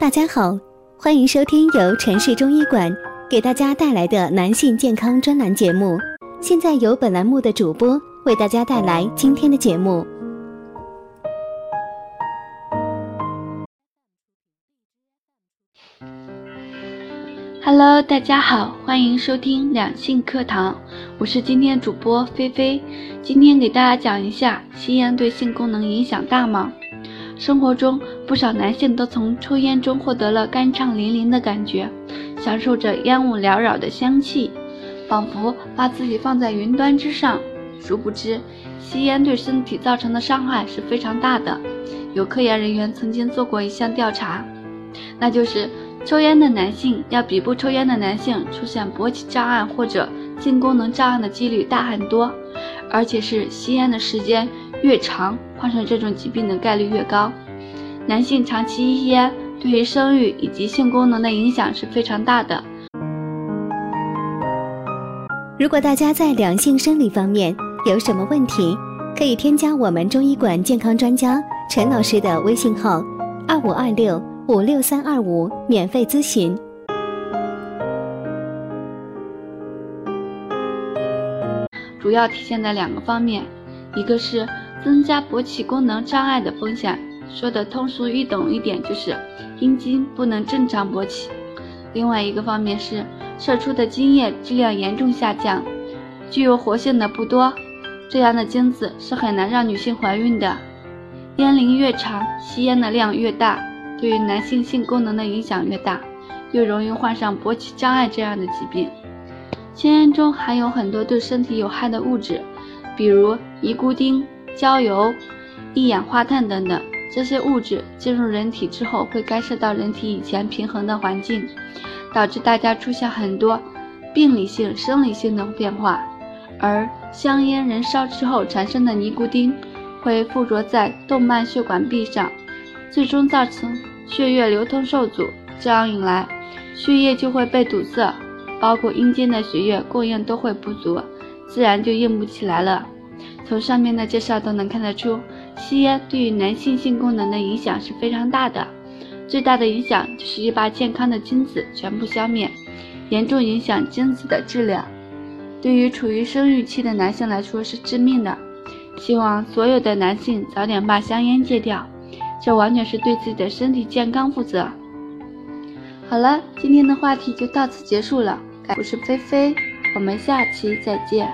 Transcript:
大家好，欢迎收听由城市中医馆给大家带来的男性健康专栏节目。现在由本栏目的主播为大家带来今天的节目。Hello，大家好，欢迎收听两性课堂，我是今天主播菲菲。今天给大家讲一下，吸烟对性功能影响大吗？生活中不少男性都从抽烟中获得了酣畅淋漓的感觉，享受着烟雾缭绕的香气，仿佛把自己放在云端之上。殊不知，吸烟对身体造成的伤害是非常大的。有科研人员曾经做过一项调查，那就是。抽烟的男性要比不抽烟的男性出现勃起障碍或者性功能障碍的几率大很多，而且是吸烟的时间越长，患上这种疾病的概率越高。男性长期吸烟对于生育以及性功能的影响是非常大的。如果大家在两性生理方面有什么问题，可以添加我们中医馆健康专家陈老师的微信号：二五二六。五六三二五，免费咨询。主要体现在两个方面，一个是增加勃起功能障碍的风险，说的通俗易懂一点就是阴茎不能正常勃起；另外一个方面是射出的精液质量严重下降，具有活性的不多，这样的精子是很难让女性怀孕的。烟龄越长，吸烟的量越大。对于男性性功能的影响越大，越容易患上勃起障碍这样的疾病。吸烟中含有很多对身体有害的物质，比如尼古丁、焦油、一氧化碳等等。这些物质进入人体之后，会干涉到人体以前平衡的环境，导致大家出现很多病理性、生理性的变化。而香烟燃烧之后产生的尼古丁，会附着在动脉血管壁上。最终造成血液流通受阻，这样一来，血液就会被堵塞，包括阴茎的血液供应都会不足，自然就硬不起来了。从上面的介绍都能看得出，吸烟对于男性性功能的影响是非常大的。最大的影响就是把健康的精子全部消灭，严重影响精子的质量，对于处于生育期的男性来说是致命的。希望所有的男性早点把香烟戒掉。这完全是对自己的身体健康负责。好了，今天的话题就到此结束了。我是菲菲，我们下期再见。